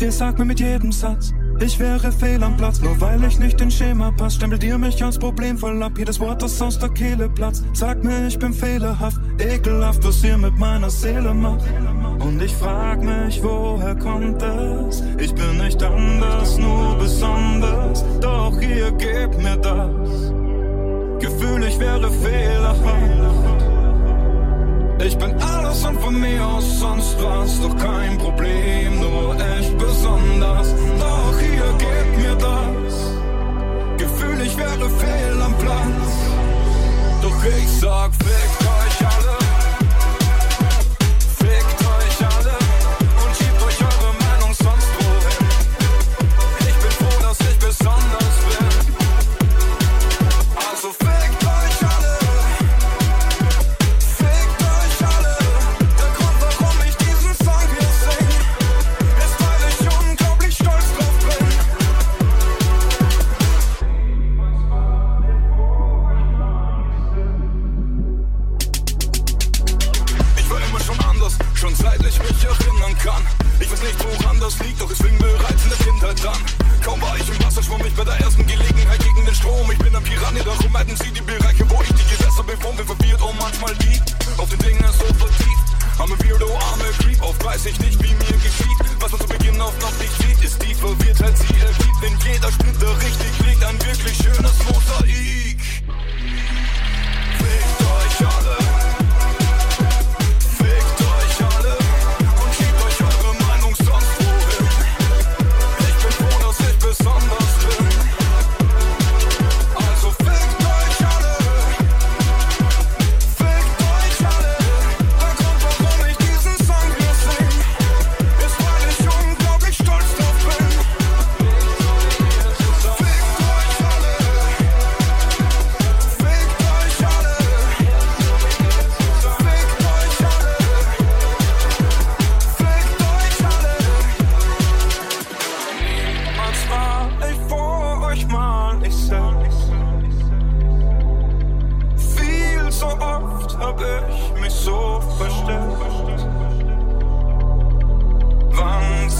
Ihr sagt mir mit jedem Satz, ich wäre fehl am Platz, nur weil ich nicht in Schema pass. Stempelt ihr mich als Problem voll ab, jedes Wort, das aus der Kehle platzt. Sagt mir, ich bin fehlerhaft, ekelhaft, was ihr mit meiner Seele macht. Und ich frag mich, woher kommt es? Ich bin nicht anders, nur besonders. Doch ihr gebt mir das Gefühl, ich wäre fehlerhaft. Ich bin alles und von mir aus sonst was, doch kein Problem, nur echt besonders. Doch ihr gebt mir das Gefühl, ich wäre fehl am Platz. Doch ich sag, fickt und seit ich mich erinnern kann. Ich weiß nicht, woran das liegt, doch es fing bereits in der Kindheit an. Kaum war ich im Wasser, schwamm ich bei der ersten Gelegenheit gegen den Strom. Ich bin ein Piranha, darum hätten sie die Bereiche, wo ich die Gewässer bewohne, verwirrt und manchmal die. Auf den Dingen so vertieft. Arme Weirdo, arme Creep, oft weiß ich nicht, wie mir geschieht. Was man zu Beginn auf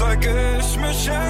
zeig ich mich endlich dieser